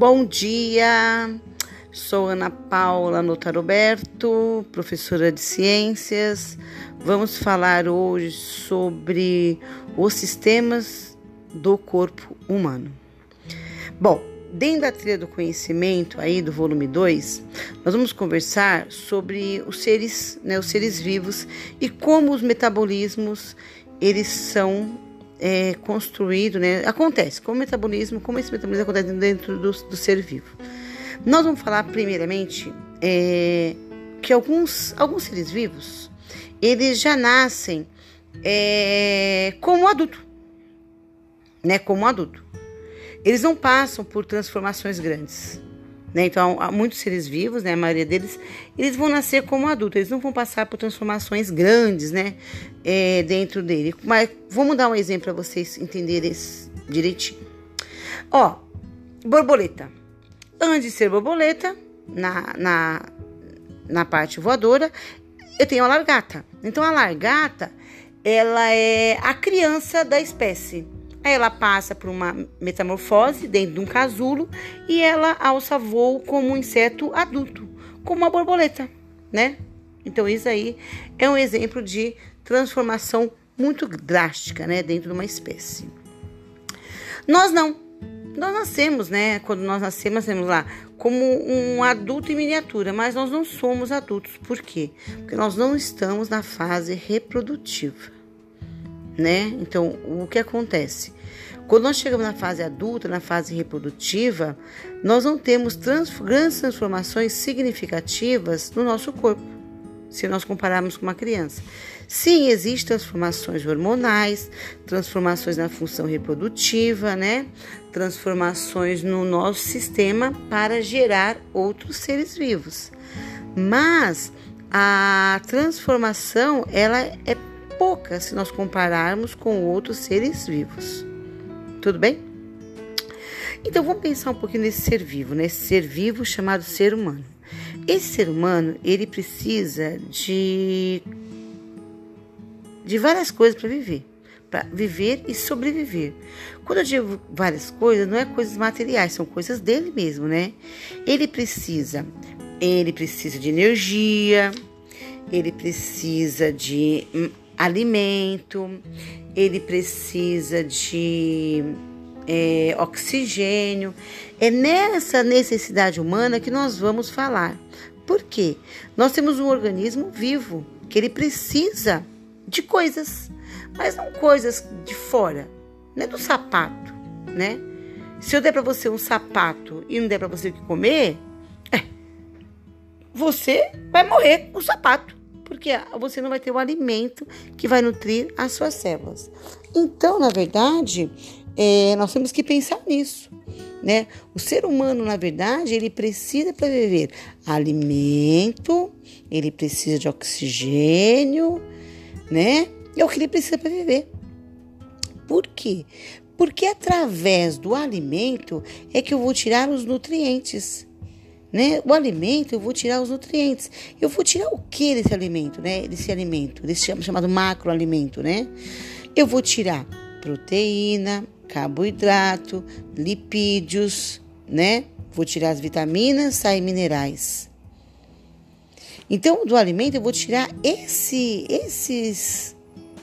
Bom dia, sou Ana Paula Notaroberto, professora de ciências. Vamos falar hoje sobre os sistemas do corpo humano. Bom, dentro da trilha do conhecimento aí do volume 2, nós vamos conversar sobre os seres, né, os seres vivos e como os metabolismos eles são é, construído, né? Acontece, como o metabolismo, como esse metabolismo acontece dentro do, do ser vivo. Nós vamos falar primeiramente é, que alguns, alguns seres vivos, eles já nascem é, como adulto, né? Como adulto. Eles não passam por transformações grandes. Né? Então, há muitos seres vivos, né? a maioria deles, eles vão nascer como adultos, eles não vão passar por transformações grandes né? É, dentro dele. Mas vamos dar um exemplo para vocês entenderem direitinho. Ó, borboleta. Antes de ser borboleta, na, na, na parte voadora, eu tenho a largata. Então, a largata, ela é a criança da espécie. Aí ela passa por uma metamorfose dentro de um casulo e ela alça voo como um inseto adulto, como uma borboleta, né? Então isso aí é um exemplo de transformação muito drástica, né, dentro de uma espécie. Nós não. Nós nascemos, né? Quando nós nascemos, nascemos lá como um adulto em miniatura, mas nós não somos adultos. Por quê? Porque nós não estamos na fase reprodutiva né? Então, o que acontece? Quando nós chegamos na fase adulta, na fase reprodutiva, nós não temos trans grandes transformações significativas no nosso corpo, se nós compararmos com uma criança. Sim, existem transformações hormonais, transformações na função reprodutiva, né? Transformações no nosso sistema para gerar outros seres vivos. Mas a transformação ela é pouca se nós compararmos com outros seres vivos. Tudo bem? Então vamos pensar um pouquinho nesse ser vivo, nesse ser vivo chamado ser humano. Esse ser humano, ele precisa de de várias coisas para viver, para viver e sobreviver. Quando eu digo várias coisas, não é coisas materiais, são coisas dele mesmo, né? Ele precisa, ele precisa de energia, ele precisa de alimento, ele precisa de é, oxigênio. É nessa necessidade humana que nós vamos falar. Por quê? Nós temos um organismo vivo que ele precisa de coisas, mas não coisas de fora, não é do sapato, né? Se eu der para você um sapato e não der para você o que comer, é, você vai morrer com o sapato porque você não vai ter o alimento que vai nutrir as suas células. Então, na verdade, é, nós temos que pensar nisso. Né? O ser humano, na verdade, ele precisa para viver alimento, ele precisa de oxigênio, né? É o que ele precisa para viver. Por quê? Porque através do alimento é que eu vou tirar os nutrientes. Né? O alimento, eu vou tirar os nutrientes. Eu vou tirar o que desse alimento, né? Desse alimento, desse chamado macroalimento, né? Eu vou tirar proteína, carboidrato, lipídios, né? Vou tirar as vitaminas, sais minerais. Então, do alimento eu vou tirar esse, esses,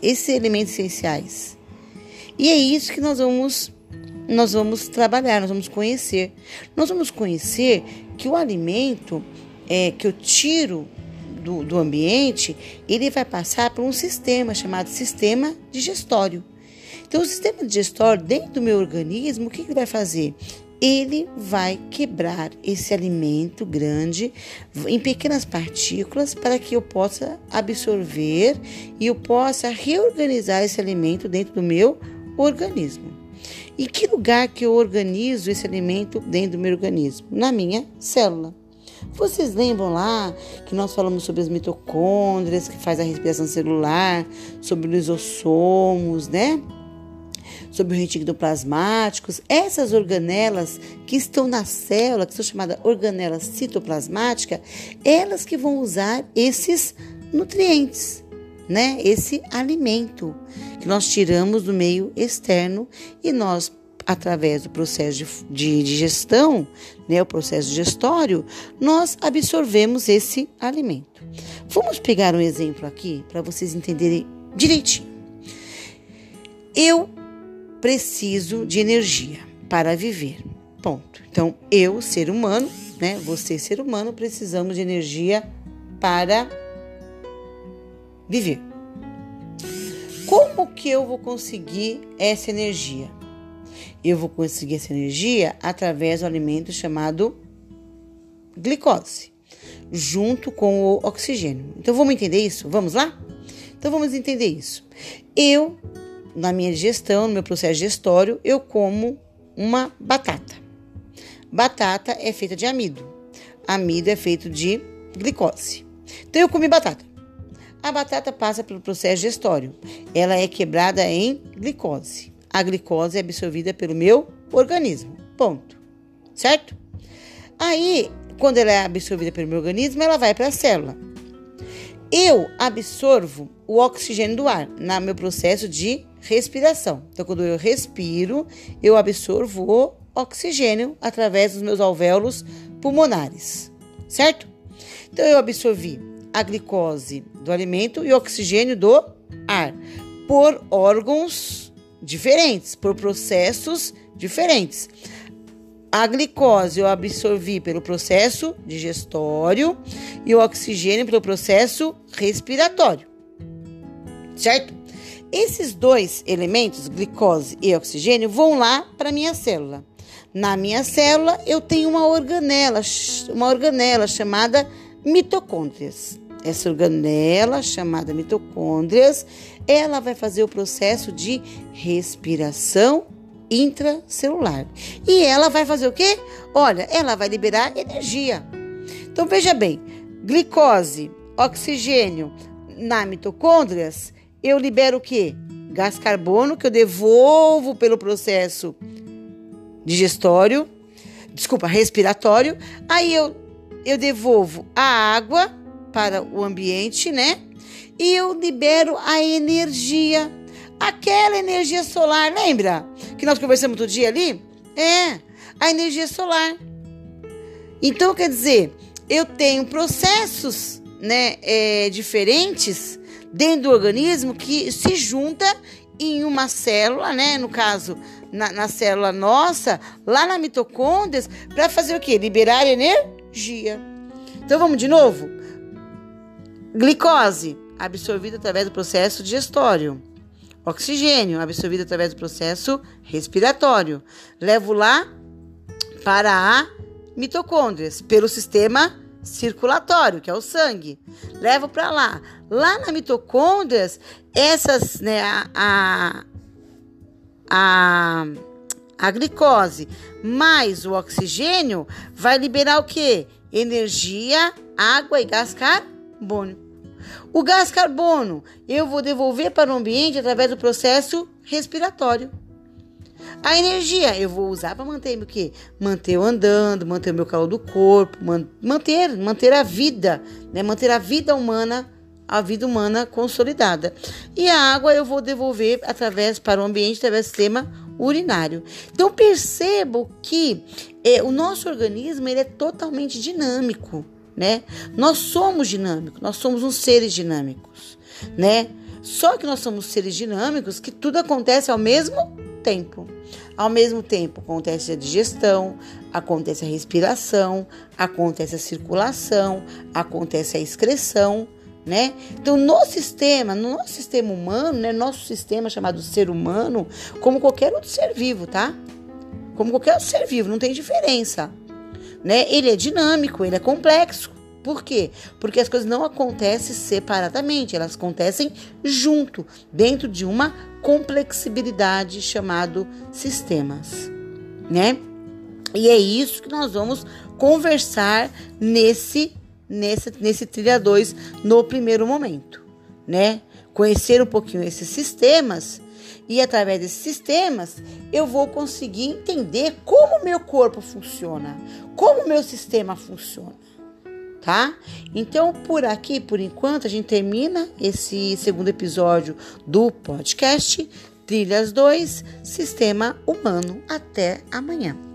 esses elementos essenciais. E é isso que nós vamos nós vamos trabalhar, nós vamos conhecer. Nós vamos conhecer que o alimento é, que eu tiro do, do ambiente, ele vai passar por um sistema chamado sistema digestório. Então, o sistema digestório, dentro do meu organismo, o que ele vai fazer? Ele vai quebrar esse alimento grande em pequenas partículas para que eu possa absorver e eu possa reorganizar esse alimento dentro do meu organismo. E que lugar que eu organizo esse alimento dentro do meu organismo? Na minha célula. Vocês lembram lá que nós falamos sobre as mitocôndrias, que faz a respiração celular, sobre os lisossomos, né? Sobre os reticuloplasmáticos, essas organelas que estão na célula, que são chamadas organelas citoplasmáticas, elas que vão usar esses nutrientes, né? Esse alimento que nós tiramos do meio externo e nós através do processo de, de digestão, né, o processo digestório, nós absorvemos esse alimento. Vamos pegar um exemplo aqui para vocês entenderem direitinho. Eu preciso de energia para viver. Ponto. Então, eu, ser humano, né, você, ser humano, precisamos de energia para viver. Como que eu vou conseguir essa energia? Eu vou conseguir essa energia através do alimento chamado glicose, junto com o oxigênio. Então vamos entender isso? Vamos lá? Então vamos entender isso. Eu, na minha digestão, no meu processo digestório, eu como uma batata. Batata é feita de amido. Amido é feito de glicose. Então eu comi batata. A batata passa pelo processo digestório. Ela é quebrada em glicose. A glicose é absorvida pelo meu organismo. Ponto. Certo? Aí, quando ela é absorvida pelo meu organismo, ela vai para a célula. Eu absorvo o oxigênio do ar no meu processo de respiração. Então, quando eu respiro, eu absorvo o oxigênio através dos meus alvéolos pulmonares. Certo? Então, eu absorvi a glicose do alimento e o oxigênio do ar por órgãos diferentes, por processos diferentes. A glicose eu absorvi pelo processo digestório e o oxigênio pelo processo respiratório. Certo? Esses dois elementos, glicose e oxigênio, vão lá para minha célula. Na minha célula eu tenho uma organela, uma organela chamada mitocôndrias. Essa organela, chamada mitocôndrias, ela vai fazer o processo de respiração intracelular. E ela vai fazer o quê? Olha, ela vai liberar energia. Então veja bem, glicose, oxigênio na mitocôndrias, eu libero o quê? Gás carbono que eu devolvo pelo processo digestório, desculpa, respiratório. Aí eu eu devolvo a água para o ambiente, né? E eu libero a energia, aquela energia solar, lembra? Que nós conversamos outro dia ali? É, a energia solar. Então, quer dizer, eu tenho processos né, é, diferentes dentro do organismo que se junta em uma célula, né? No caso, na, na célula nossa, lá na mitocôndrias, para fazer o quê? Liberar energia. Então vamos de novo? Glicose, absorvida através do processo digestório. Oxigênio, absorvido através do processo respiratório. Levo lá para a mitocôndrias, pelo sistema circulatório, que é o sangue. Levo para lá. Lá na mitocôndrias, essas, né, a, a, a a glicose mais o oxigênio vai liberar o que? Energia, água e gás carbono. O gás carbono eu vou devolver para o ambiente através do processo respiratório. A energia eu vou usar para manter o quê? Manter eu andando, manter o meu calor do corpo, manter, manter a vida, né? Manter a vida humana, a vida humana consolidada. E a água eu vou devolver através para o ambiente através do sistema urinário. Então percebo que é, o nosso organismo ele é totalmente dinâmico, né? Nós somos dinâmicos, nós somos uns seres dinâmicos, né? Só que nós somos seres dinâmicos que tudo acontece ao mesmo tempo. Ao mesmo tempo acontece a digestão, acontece a respiração, acontece a circulação, acontece a excreção, né? Então, no sistema, no nosso sistema humano, né, nosso sistema chamado ser humano, como qualquer outro ser vivo, tá? Como qualquer outro ser vivo, não tem diferença, né? Ele é dinâmico, ele é complexo. Por quê? Porque as coisas não acontecem separadamente, elas acontecem junto, dentro de uma complexibilidade chamado sistemas, né? E é isso que nós vamos conversar nesse nesse, nesse trilha 2 no primeiro momento, né? Conhecer um pouquinho esses sistemas e através desses sistemas eu vou conseguir entender como o meu corpo funciona, como o meu sistema funciona, tá? Então, por aqui, por enquanto, a gente termina esse segundo episódio do podcast. Trilhas 2, Sistema Humano. Até amanhã.